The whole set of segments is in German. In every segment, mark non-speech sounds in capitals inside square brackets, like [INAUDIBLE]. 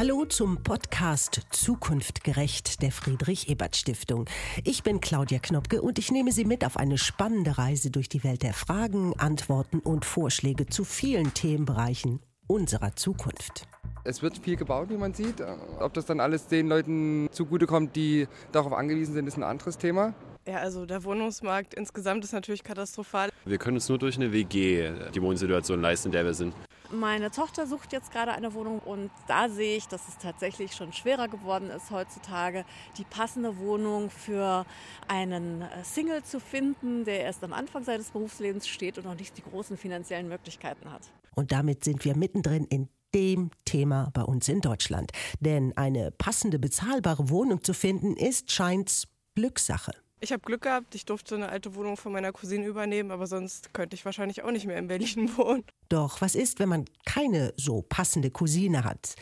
Hallo zum Podcast Zukunft gerecht der Friedrich Ebert Stiftung. Ich bin Claudia Knopke und ich nehme Sie mit auf eine spannende Reise durch die Welt der Fragen, Antworten und Vorschläge zu vielen Themenbereichen unserer Zukunft. Es wird viel gebaut, wie man sieht. Ob das dann alles den Leuten zugutekommt, die darauf angewiesen sind, ist ein anderes Thema. Ja, also der Wohnungsmarkt insgesamt ist natürlich katastrophal. Wir können uns nur durch eine WG die Wohnsituation leisten, in der wir sind. Meine Tochter sucht jetzt gerade eine Wohnung und da sehe ich, dass es tatsächlich schon schwerer geworden ist heutzutage, die passende Wohnung für einen äh, Single zu finden, der erst am Anfang seines Berufslebens steht und noch nicht die großen finanziellen Möglichkeiten hat. Und damit sind wir mittendrin in dem Thema bei uns in Deutschland. Denn eine passende, bezahlbare Wohnung zu finden, ist scheint Glückssache. Ich habe Glück gehabt, ich durfte eine alte Wohnung von meiner Cousine übernehmen, aber sonst könnte ich wahrscheinlich auch nicht mehr in Berlin [LAUGHS] wohnen. Doch was ist, wenn man keine so passende Cousine hat?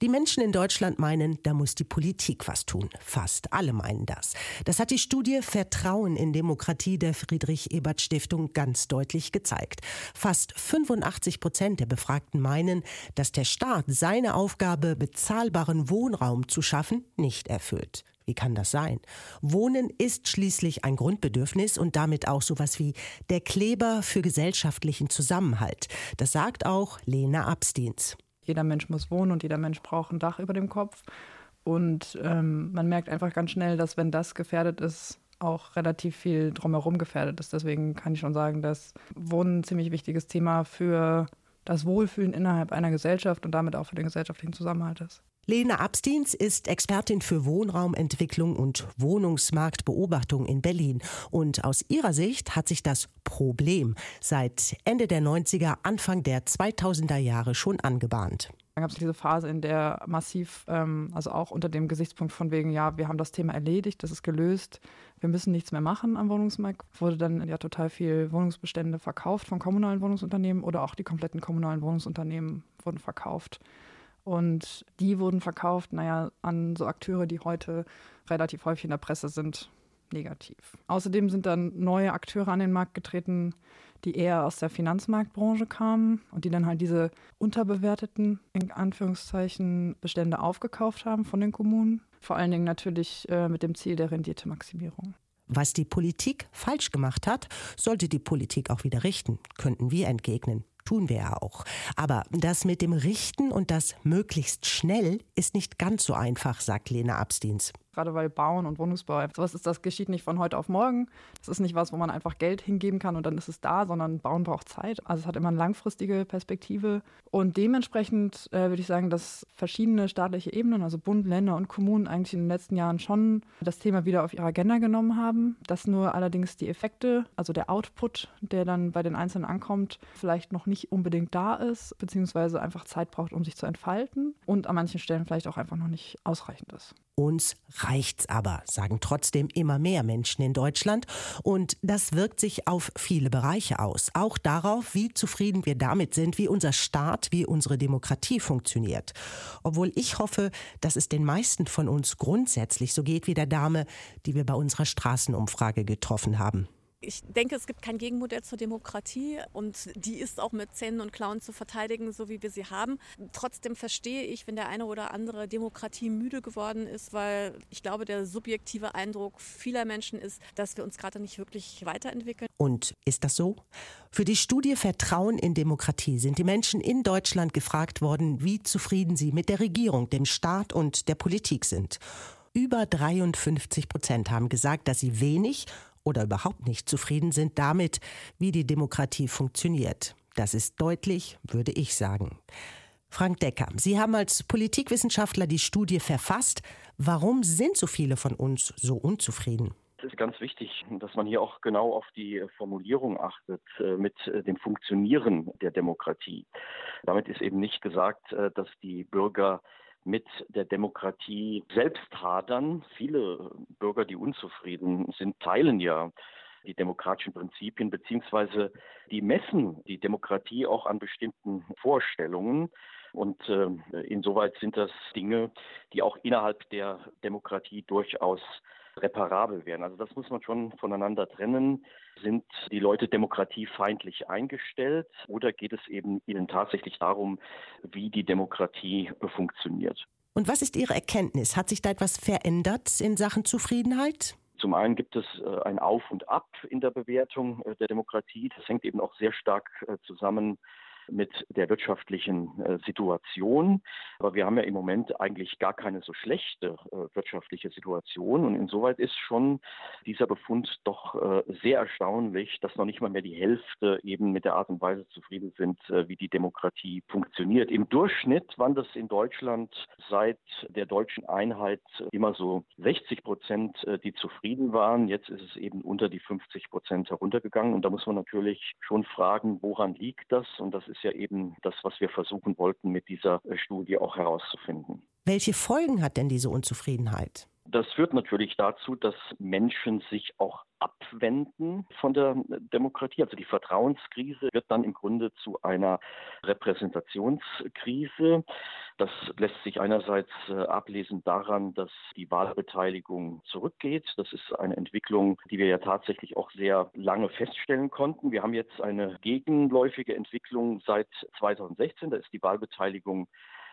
Die Menschen in Deutschland meinen, da muss die Politik was tun. Fast alle meinen das. Das hat die Studie Vertrauen in Demokratie der Friedrich Ebert Stiftung ganz deutlich gezeigt. Fast 85 Prozent der Befragten meinen, dass der Staat seine Aufgabe, bezahlbaren Wohnraum zu schaffen, nicht erfüllt. Wie kann das sein? Wohnen ist schließlich ein Grundbedürfnis und damit auch sowas wie der Kleber für gesellschaftlichen Zusammenhalt. Das sagt auch Lena Abstins. Jeder Mensch muss wohnen und jeder Mensch braucht ein Dach über dem Kopf. Und ähm, man merkt einfach ganz schnell, dass wenn das gefährdet ist, auch relativ viel drumherum gefährdet ist. Deswegen kann ich schon sagen, dass Wohnen ein ziemlich wichtiges Thema für das Wohlfühlen innerhalb einer Gesellschaft und damit auch für den gesellschaftlichen Zusammenhalt ist. Lena Abstins ist Expertin für Wohnraumentwicklung und Wohnungsmarktbeobachtung in Berlin. Und aus ihrer Sicht hat sich das Problem seit Ende der 90er, Anfang der 2000er Jahre schon angebahnt. Dann gab es diese Phase, in der massiv, ähm, also auch unter dem Gesichtspunkt von wegen, ja, wir haben das Thema erledigt, das ist gelöst, wir müssen nichts mehr machen am Wohnungsmarkt, wurde dann ja total viel Wohnungsbestände verkauft von kommunalen Wohnungsunternehmen oder auch die kompletten kommunalen Wohnungsunternehmen wurden verkauft. Und die wurden verkauft, naja, an so Akteure, die heute relativ häufig in der Presse sind, negativ. Außerdem sind dann neue Akteure an den Markt getreten, die eher aus der Finanzmarktbranche kamen und die dann halt diese unterbewerteten, in Anführungszeichen, Bestände aufgekauft haben von den Kommunen. Vor allen Dingen natürlich äh, mit dem Ziel der Renditemaximierung. Was die Politik falsch gemacht hat, sollte die Politik auch wieder richten, könnten wir entgegnen. Tun wir ja auch. Aber das mit dem Richten und das möglichst schnell ist nicht ganz so einfach, sagt Lena Abstins gerade weil Bauen und Wohnungsbau, sowas ist, das geschieht nicht von heute auf morgen. Das ist nicht was, wo man einfach Geld hingeben kann und dann ist es da, sondern Bauen braucht Zeit. Also es hat immer eine langfristige Perspektive. Und dementsprechend äh, würde ich sagen, dass verschiedene staatliche Ebenen, also Bund, Länder und Kommunen eigentlich in den letzten Jahren schon das Thema wieder auf ihre Agenda genommen haben. Dass nur allerdings die Effekte, also der Output, der dann bei den Einzelnen ankommt, vielleicht noch nicht unbedingt da ist, beziehungsweise einfach Zeit braucht, um sich zu entfalten und an manchen Stellen vielleicht auch einfach noch nicht ausreichend ist. Uns reicht's aber, sagen trotzdem immer mehr Menschen in Deutschland. Und das wirkt sich auf viele Bereiche aus. Auch darauf, wie zufrieden wir damit sind, wie unser Staat, wie unsere Demokratie funktioniert. Obwohl ich hoffe, dass es den meisten von uns grundsätzlich so geht wie der Dame, die wir bei unserer Straßenumfrage getroffen haben. Ich denke, es gibt kein Gegenmodell zur Demokratie und die ist auch mit Zähnen und Klauen zu verteidigen, so wie wir sie haben. Trotzdem verstehe ich, wenn der eine oder andere Demokratie müde geworden ist, weil ich glaube, der subjektive Eindruck vieler Menschen ist, dass wir uns gerade nicht wirklich weiterentwickeln. Und ist das so? Für die Studie Vertrauen in Demokratie sind die Menschen in Deutschland gefragt worden, wie zufrieden sie mit der Regierung, dem Staat und der Politik sind. Über 53 Prozent haben gesagt, dass sie wenig oder überhaupt nicht zufrieden sind damit, wie die Demokratie funktioniert. Das ist deutlich, würde ich sagen. Frank Decker, Sie haben als Politikwissenschaftler die Studie verfasst. Warum sind so viele von uns so unzufrieden? Es ist ganz wichtig, dass man hier auch genau auf die Formulierung achtet äh, mit äh, dem Funktionieren der Demokratie. Damit ist eben nicht gesagt, äh, dass die Bürger mit der Demokratie selbst hadern. Viele Bürger, die unzufrieden sind, teilen ja die demokratischen Prinzipien, beziehungsweise die messen die Demokratie auch an bestimmten Vorstellungen. Und äh, insoweit sind das Dinge, die auch innerhalb der Demokratie durchaus reparabel wären. Also das muss man schon voneinander trennen. Sind die Leute demokratiefeindlich eingestellt oder geht es eben ihnen tatsächlich darum, wie die Demokratie funktioniert? Und was ist Ihre Erkenntnis? Hat sich da etwas verändert in Sachen Zufriedenheit? Zum einen gibt es äh, ein Auf und Ab in der Bewertung äh, der Demokratie. Das hängt eben auch sehr stark äh, zusammen mit der wirtschaftlichen äh, Situation. Aber wir haben ja im Moment eigentlich gar keine so schlechte äh, wirtschaftliche Situation. Und insoweit ist schon dieser Befund doch äh, sehr erstaunlich, dass noch nicht mal mehr die Hälfte eben mit der Art und Weise zufrieden sind, wie die Demokratie funktioniert. Im Durchschnitt waren das in Deutschland seit der deutschen Einheit immer so 60 Prozent, die zufrieden waren. Jetzt ist es eben unter die 50 Prozent heruntergegangen. Und da muss man natürlich schon fragen, woran liegt das? Und das ist ist ja eben das, was wir versuchen wollten, mit dieser Studie auch herauszufinden. Welche Folgen hat denn diese Unzufriedenheit? Das führt natürlich dazu, dass Menschen sich auch abwenden von der Demokratie. Also die Vertrauenskrise wird dann im Grunde zu einer Repräsentationskrise. Das lässt sich einerseits äh, ablesen daran, dass die Wahlbeteiligung zurückgeht. Das ist eine Entwicklung, die wir ja tatsächlich auch sehr lange feststellen konnten. Wir haben jetzt eine gegenläufige Entwicklung seit 2016. Da ist die Wahlbeteiligung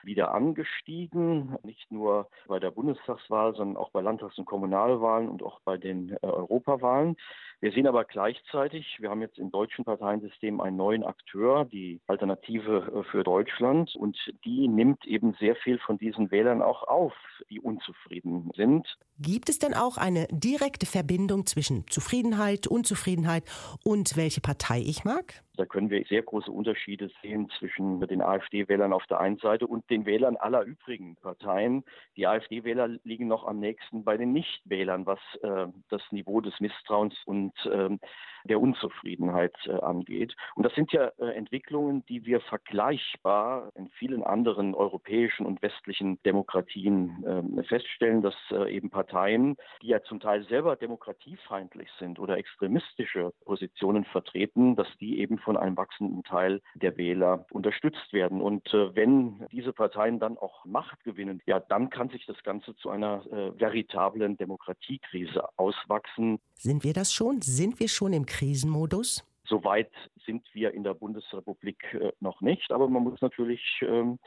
wieder angestiegen, nicht nur bei der Bundestagswahl, sondern auch bei Landtags- und Kommunalwahlen und auch bei den äh, Europawahlen. Wir sehen aber gleichzeitig, wir haben jetzt im deutschen Parteiensystem einen neuen Akteur, die Alternative äh, für Deutschland, und die nimmt eben sehr viel von diesen Wählern auch auf, die unzufrieden sind. Gibt es denn auch eine direkte Verbindung zwischen Zufriedenheit, Unzufriedenheit und welche Partei ich mag? Da können wir sehr große Unterschiede sehen zwischen den AfD-Wählern auf der einen Seite und den Wählern aller übrigen Parteien. Die AfD-Wähler liegen noch am nächsten bei den Nichtwählern, was äh, das Niveau des Misstrauens und äh, der Unzufriedenheit äh, angeht. Und das sind ja äh, Entwicklungen, die wir vergleichbar in vielen anderen europäischen und westlichen Demokratien ähm, feststellen, dass äh, eben Parteien, die ja zum Teil selber demokratiefeindlich sind oder extremistische Positionen vertreten, dass die eben von einem wachsenden Teil der Wähler unterstützt werden. Und wenn diese Parteien dann auch Macht gewinnen, ja, dann kann sich das Ganze zu einer veritablen Demokratiekrise auswachsen. Sind wir das schon? Sind wir schon im Krisenmodus? Soweit sind wir in der Bundesrepublik äh, noch nicht, aber man muss natürlich ähm,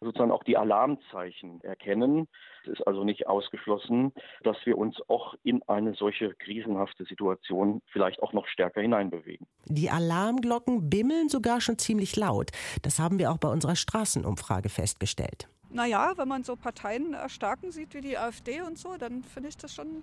sozusagen auch die Alarmzeichen erkennen. Es ist also nicht ausgeschlossen, dass wir uns auch in eine solche krisenhafte Situation vielleicht auch noch stärker hineinbewegen. Die Alarmglocken bimmeln sogar schon ziemlich laut. Das haben wir auch bei unserer Straßenumfrage festgestellt. Naja, wenn man so Parteien erstarken sieht wie die AfD und so, dann finde ich das schon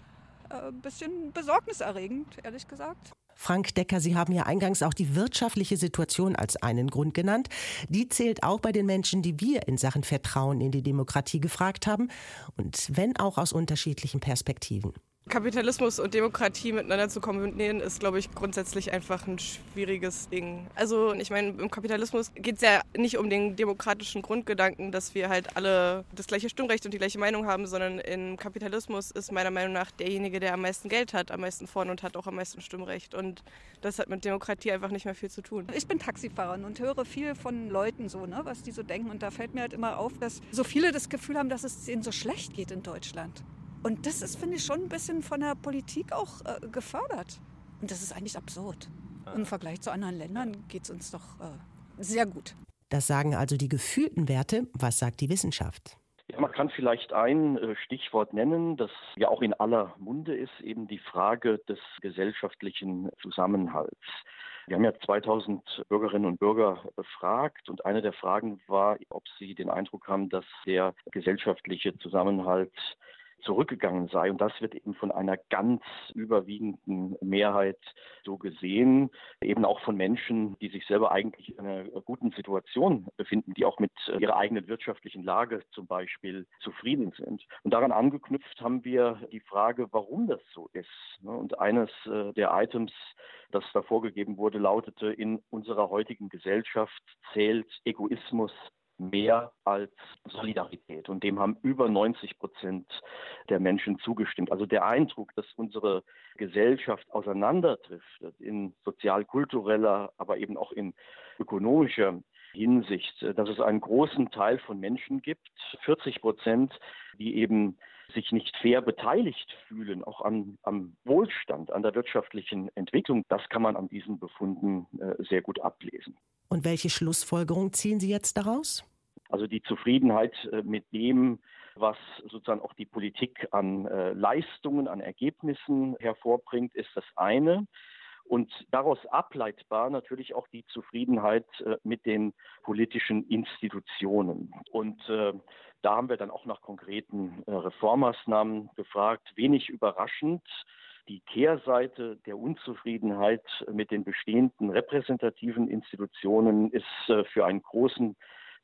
äh, ein bisschen besorgniserregend, ehrlich gesagt. Frank Decker, Sie haben ja eingangs auch die wirtschaftliche Situation als einen Grund genannt. Die zählt auch bei den Menschen, die wir in Sachen Vertrauen in die Demokratie gefragt haben. Und wenn auch aus unterschiedlichen Perspektiven. Kapitalismus und Demokratie miteinander zu kombinieren, ist, glaube ich, grundsätzlich einfach ein schwieriges Ding. Also ich meine, im Kapitalismus geht es ja nicht um den demokratischen Grundgedanken, dass wir halt alle das gleiche Stimmrecht und die gleiche Meinung haben, sondern im Kapitalismus ist meiner Meinung nach derjenige, der am meisten Geld hat, am meisten vorne und hat auch am meisten Stimmrecht. Und das hat mit Demokratie einfach nicht mehr viel zu tun. Ich bin Taxifahrerin und höre viel von Leuten so, ne, was die so denken. Und da fällt mir halt immer auf, dass so viele das Gefühl haben, dass es ihnen so schlecht geht in Deutschland. Und das ist, finde ich, schon ein bisschen von der Politik auch äh, gefördert. Und das ist eigentlich absurd. Im Vergleich zu anderen Ländern geht es uns doch äh, sehr gut. Das sagen also die gefühlten Werte. Was sagt die Wissenschaft? Ja, man kann vielleicht ein äh, Stichwort nennen, das ja auch in aller Munde ist, eben die Frage des gesellschaftlichen Zusammenhalts. Wir haben ja 2000 Bürgerinnen und Bürger befragt und eine der Fragen war, ob sie den Eindruck haben, dass der gesellschaftliche Zusammenhalt zurückgegangen sei. Und das wird eben von einer ganz überwiegenden Mehrheit so gesehen, eben auch von Menschen, die sich selber eigentlich in einer guten Situation befinden, die auch mit ihrer eigenen wirtschaftlichen Lage zum Beispiel zufrieden sind. Und daran angeknüpft haben wir die Frage, warum das so ist. Und eines äh, der Items, das da vorgegeben wurde, lautete, in unserer heutigen Gesellschaft zählt Egoismus mehr als Solidarität. Und dem haben über 90 Prozent der Menschen zugestimmt. Also der Eindruck, dass unsere Gesellschaft auseinanderdriftet in sozial-kultureller, aber eben auch in ökonomischer Hinsicht, dass es einen großen Teil von Menschen gibt, 40 Prozent, die eben sich nicht fair beteiligt fühlen, auch am, am Wohlstand, an der wirtschaftlichen Entwicklung. Das kann man an diesen Befunden äh, sehr gut ablesen. Und welche Schlussfolgerung ziehen Sie jetzt daraus? Also die Zufriedenheit äh, mit dem, was sozusagen auch die Politik an äh, Leistungen, an Ergebnissen hervorbringt, ist das eine. Und daraus ableitbar natürlich auch die Zufriedenheit äh, mit den politischen Institutionen. Und da haben wir dann auch nach konkreten Reformmaßnahmen gefragt. Wenig überraschend die Kehrseite der Unzufriedenheit mit den bestehenden repräsentativen Institutionen ist für einen großen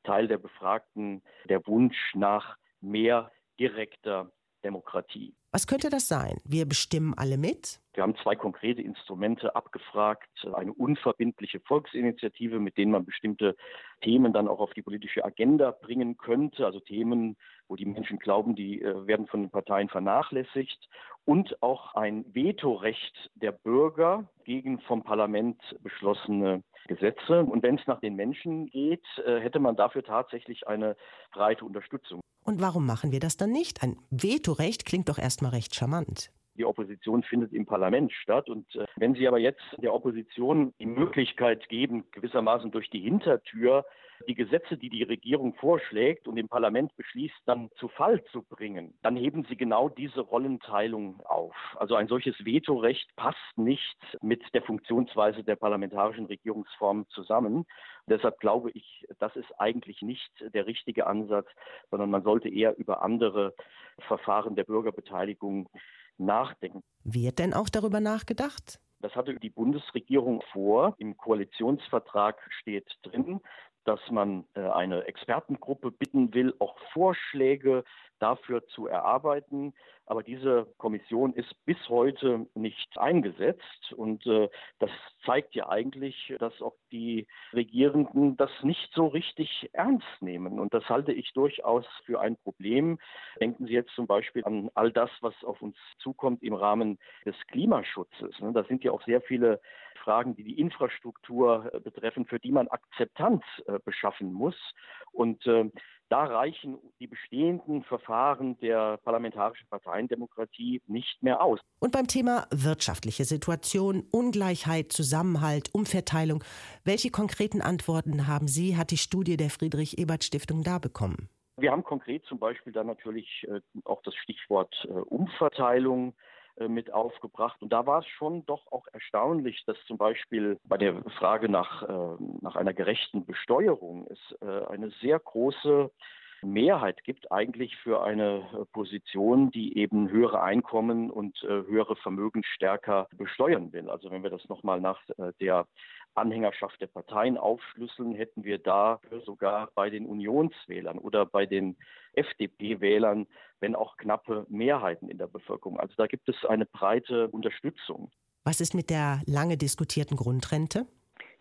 Teil der Befragten der Wunsch nach mehr direkter Demokratie. Was könnte das sein? Wir bestimmen alle mit? Wir haben zwei konkrete Instrumente abgefragt. Eine unverbindliche Volksinitiative, mit denen man bestimmte Themen dann auch auf die politische Agenda bringen könnte. Also Themen, wo die Menschen glauben, die äh, werden von den Parteien vernachlässigt. Und auch ein Vetorecht der Bürger gegen vom Parlament beschlossene Gesetze. Und wenn es nach den Menschen geht, äh, hätte man dafür tatsächlich eine breite Unterstützung. Und warum machen wir das dann nicht? Ein Vetorecht klingt doch erstmal recht charmant. Die Opposition findet im Parlament statt. Und äh, wenn Sie aber jetzt der Opposition die Möglichkeit geben, gewissermaßen durch die Hintertür die Gesetze, die die Regierung vorschlägt und im Parlament beschließt, dann zu Fall zu bringen, dann heben sie genau diese Rollenteilung auf. Also ein solches Vetorecht passt nicht mit der Funktionsweise der parlamentarischen Regierungsform zusammen. Deshalb glaube ich, das ist eigentlich nicht der richtige Ansatz, sondern man sollte eher über andere Verfahren der Bürgerbeteiligung nachdenken. Wird denn auch darüber nachgedacht? Das hatte die Bundesregierung vor. Im Koalitionsvertrag steht drin, dass man äh, eine Expertengruppe bitten will, Vorschläge dafür zu erarbeiten. Aber diese Kommission ist bis heute nicht eingesetzt. Und äh, das zeigt ja eigentlich, dass auch die Regierenden das nicht so richtig ernst nehmen. Und das halte ich durchaus für ein Problem. Denken Sie jetzt zum Beispiel an all das, was auf uns zukommt im Rahmen des Klimaschutzes. Ne? Da sind ja auch sehr viele Fragen, die die Infrastruktur äh, betreffen, für die man Akzeptanz äh, beschaffen muss. Und äh, da reichen die bestehenden Verfahren der parlamentarischen Parteiendemokratie nicht mehr aus. Und beim Thema wirtschaftliche Situation, Ungleichheit, Zusammenhalt, Umverteilung, welche konkreten Antworten haben Sie, hat die Studie der Friedrich-Ebert-Stiftung da bekommen? Wir haben konkret zum Beispiel dann natürlich auch das Stichwort Umverteilung mit aufgebracht. Und da war es schon doch auch erstaunlich, dass zum Beispiel bei der Frage nach, äh, nach einer gerechten Besteuerung es äh, eine sehr große Mehrheit gibt eigentlich für eine Position, die eben höhere Einkommen und höhere Vermögen stärker besteuern will. Also wenn wir das nochmal nach der Anhängerschaft der Parteien aufschlüsseln, hätten wir da sogar bei den Unionswählern oder bei den FDP-Wählern, wenn auch knappe Mehrheiten in der Bevölkerung. Also da gibt es eine breite Unterstützung. Was ist mit der lange diskutierten Grundrente?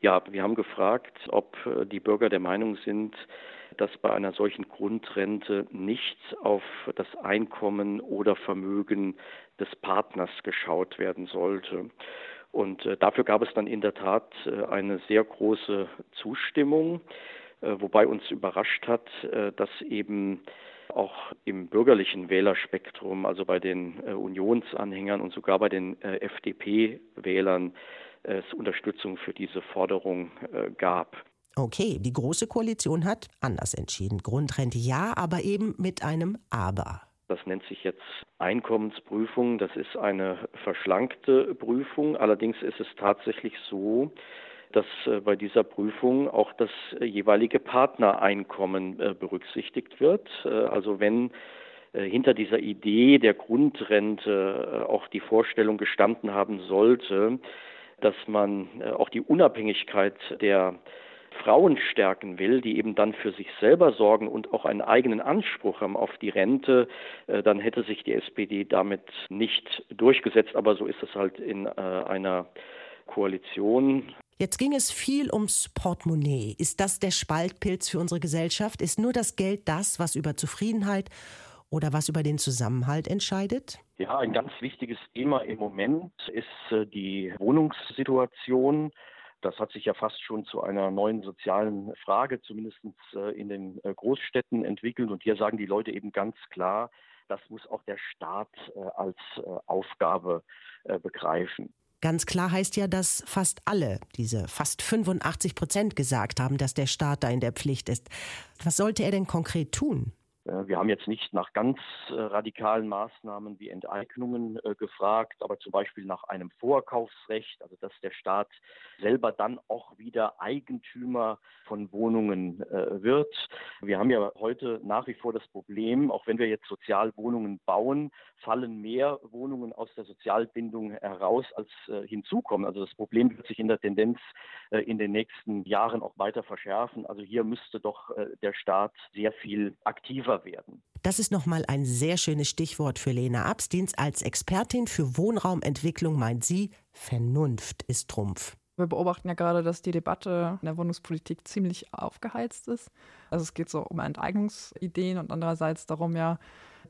Ja, wir haben gefragt, ob äh, die Bürger der Meinung sind, dass bei einer solchen Grundrente nicht auf das Einkommen oder Vermögen des Partners geschaut werden sollte. Und äh, dafür gab es dann in der Tat äh, eine sehr große Zustimmung, äh, wobei uns überrascht hat, dass eben auch im bürgerlichen Wählerspektrum, also bei den Unionsanhängern und sogar bei den äh, FDP-Wählern, es Unterstützung für diese Forderung gab. Okay, die Große Koalition hat anders entschieden. Grundrente ja, aber eben mit einem Aber. Das nennt sich jetzt Einkommensprüfung. Das ist eine verschlankte Prüfung. Allerdings ist es tatsächlich so, dass äh, bei dieser Prüfung auch das äh, jeweilige Partnereinkommen äh, berücksichtigt wird. Also wenn hinter dieser Idee der Grundrente auch die Vorstellung gestanden haben sollte, dass man auch die Unabhängigkeit der Frauen stärken will, die eben dann für sich selber sorgen und auch einen eigenen Anspruch haben auf die Rente, äh, dann hätte sich die SPD damit nicht durchgesetzt. Aber so ist es halt in äh, einer Koalition. Jetzt ging es viel ums Portemonnaie. Ist das der Spaltpilz für unsere Gesellschaft? Ist nur das Geld das, was über Zufriedenheit oder was über den Zusammenhalt entscheidet? Ja, ein ganz wichtiges Thema im Moment ist äh, die Wohnungssituation. Das hat sich ja fast schon zu einer neuen sozialen Frage, zumindest äh, in den äh, Großstädten entwickelt. Und hier sagen die Leute eben ganz klar, das muss auch der Staat äh, als Aufgabe begreifen. Ganz klar heißt ja, dass fast alle, diese fast 85 Prozent, gesagt haben, dass der Staat da in der Pflicht ist. Was sollte er denn konkret tun? Äh, wir haben jetzt nicht nach ganz äh, radikalen Maßnahmen wie Enteignungen äh, gefragt, aber zum Beispiel nach einem Vorkaufsrecht, also dass der Staat selber dann auch wieder Eigentümer von Wohnungen wird. Wir haben ja heute nach wie vor das Problem, auch wenn wir jetzt Sozialwohnungen bauen, fallen mehr Wohnungen aus der Sozialbindung heraus, als hinzukommen. Also das Problem wird sich in der Tendenz in den nächsten Jahren auch weiter verschärfen. Also hier müsste doch der Staat sehr viel aktiver teurer werden. Das ist nochmal ein sehr schönes Stichwort für Lena Abstins. Als Expertin für Wohnraumentwicklung meint sie, Vernunft ist Trumpf. Wir beobachten ja gerade, dass die Debatte in der Wohnungspolitik ziemlich aufgeheizt ist. Also es geht so um Enteignungsideen und andererseits darum ja,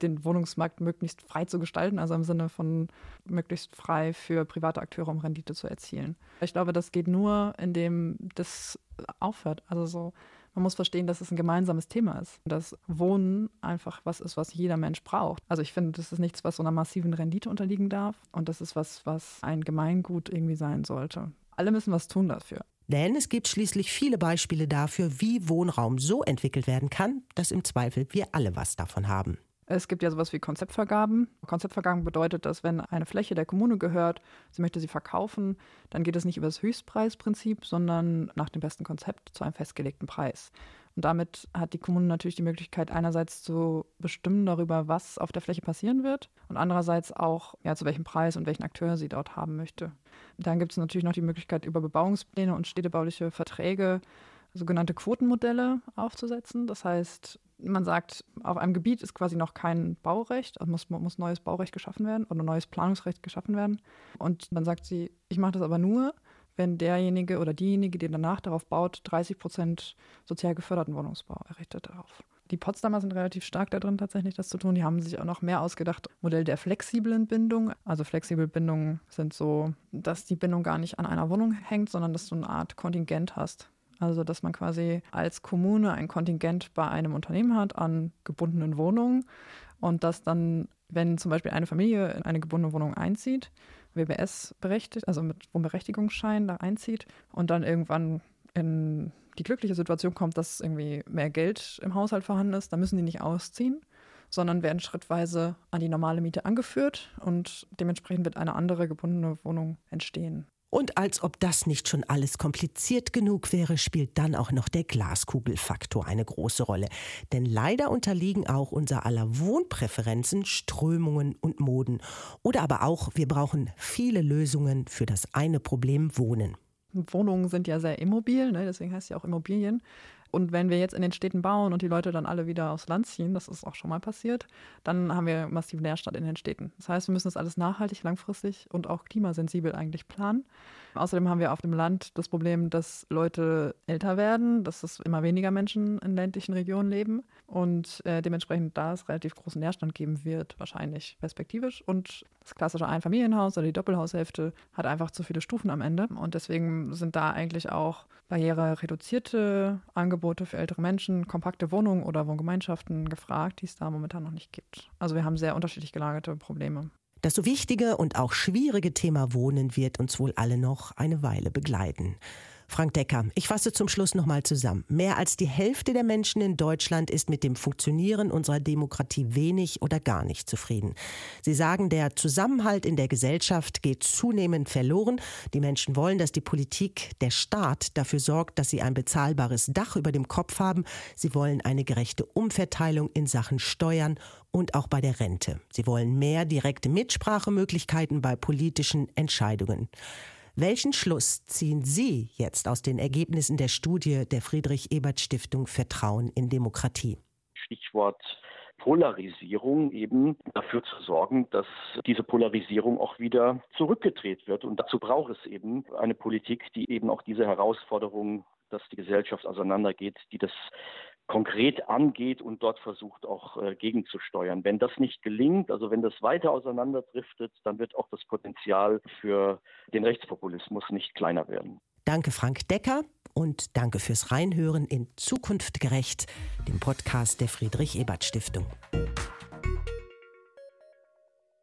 den Wohnungsmarkt möglichst frei zu gestalten, also im Sinne von möglichst frei für private Akteure, um Rendite zu erzielen. Ich glaube, das geht nur, indem das aufhört. Also so man muss verstehen, dass es ein gemeinsames Thema ist. Dass Wohnen einfach was ist, was jeder Mensch braucht. Also ich finde, das ist nichts, was so einer massiven Rendite unterliegen darf. Und das ist was, was ein Gemeingut irgendwie sein sollte. Alle müssen was tun dafür. Denn es gibt schließlich viele Beispiele dafür, wie Wohnraum so entwickelt werden kann, dass im Zweifel wir alle was davon haben. Es gibt ja sowas wie Konzeptvergaben. Konzeptvergaben bedeutet, dass wenn eine Fläche der Kommune gehört, sie möchte sie verkaufen, dann geht es nicht über das Höchstpreisprinzip, sondern nach dem besten Konzept zu einem festgelegten Preis. Und damit hat die Kommune natürlich die Möglichkeit, einerseits zu bestimmen darüber, was auf der Fläche passieren wird und andererseits auch, ja, zu welchem Preis und welchen Akteur sie dort haben möchte. Dann gibt es natürlich noch die Möglichkeit, über Bebauungspläne und städtebauliche Verträge sogenannte Quotenmodelle aufzusetzen. Das heißt, man sagt, auf einem Gebiet ist quasi noch kein Baurecht, also muss, muss neues Baurecht geschaffen werden oder neues Planungsrecht geschaffen werden. Und dann sagt sie, ich mache das aber nur, wenn derjenige oder diejenige, die danach darauf baut, 30 Prozent sozial geförderten Wohnungsbau errichtet darauf. Die Potsdamer sind relativ stark da drin, tatsächlich das zu tun. Die haben sich auch noch mehr ausgedacht. Modell der flexiblen Bindung. Also flexible Bindungen sind so, dass die Bindung gar nicht an einer Wohnung hängt, sondern dass du eine Art Kontingent hast. Also, dass man quasi als Kommune ein Kontingent bei einem Unternehmen hat an gebundenen Wohnungen und dass dann, wenn zum Beispiel eine Familie in eine gebundene Wohnung einzieht, WBS berechtigt, also mit Wohnberechtigungsschein da einzieht und dann irgendwann in die glückliche Situation kommt, dass irgendwie mehr Geld im Haushalt vorhanden ist, dann müssen die nicht ausziehen, sondern werden schrittweise an die normale Miete angeführt und dementsprechend wird eine andere gebundene Wohnung entstehen. Und als ob das nicht schon alles kompliziert genug wäre, spielt dann auch noch der Glaskugelfaktor eine große Rolle. Denn leider unterliegen auch unser aller Wohnpräferenzen, Strömungen und Moden. Oder aber auch, wir brauchen viele Lösungen für das eine Problem Wohnen. Wohnungen sind ja sehr immobil, ne? deswegen heißt es ja auch Immobilien. Und wenn wir jetzt in den Städten bauen und die Leute dann alle wieder aufs Land ziehen, das ist auch schon mal passiert, dann haben wir massiven Leerstand in den Städten. Das heißt, wir müssen das alles nachhaltig, langfristig und auch klimasensibel eigentlich planen. Außerdem haben wir auf dem Land das Problem, dass Leute älter werden, dass es immer weniger Menschen in ländlichen Regionen leben und äh, dementsprechend da es relativ großen Leerstand geben wird, wahrscheinlich perspektivisch. Und das klassische Einfamilienhaus oder die Doppelhaushälfte hat einfach zu viele Stufen am Ende. Und deswegen sind da eigentlich auch barrierereduzierte Angebote für ältere Menschen, kompakte Wohnungen oder Wohngemeinschaften gefragt, die es da momentan noch nicht gibt. Also wir haben sehr unterschiedlich gelagerte Probleme. Das so wichtige und auch schwierige Thema Wohnen wird uns wohl alle noch eine Weile begleiten. Frank Decker, ich fasse zum Schluss nochmal zusammen. Mehr als die Hälfte der Menschen in Deutschland ist mit dem Funktionieren unserer Demokratie wenig oder gar nicht zufrieden. Sie sagen, der Zusammenhalt in der Gesellschaft geht zunehmend verloren. Die Menschen wollen, dass die Politik, der Staat dafür sorgt, dass sie ein bezahlbares Dach über dem Kopf haben. Sie wollen eine gerechte Umverteilung in Sachen Steuern und auch bei der Rente. Sie wollen mehr direkte Mitsprachemöglichkeiten bei politischen Entscheidungen. Welchen Schluss ziehen Sie jetzt aus den Ergebnissen der Studie der Friedrich-Ebert-Stiftung Vertrauen in Demokratie? Stichwort Polarisierung eben dafür zu sorgen, dass diese Polarisierung auch wieder zurückgedreht wird. Und dazu braucht es eben eine Politik, die eben auch diese Herausforderungen, dass die Gesellschaft auseinandergeht, die das konkret angeht und dort versucht auch äh, gegenzusteuern. Wenn das nicht gelingt, also wenn das weiter auseinanderdriftet, dann wird auch das Potenzial für den Rechtspopulismus nicht kleiner werden. Danke Frank Decker und danke fürs Reinhören in Zukunft gerecht, dem Podcast der Friedrich Ebert Stiftung.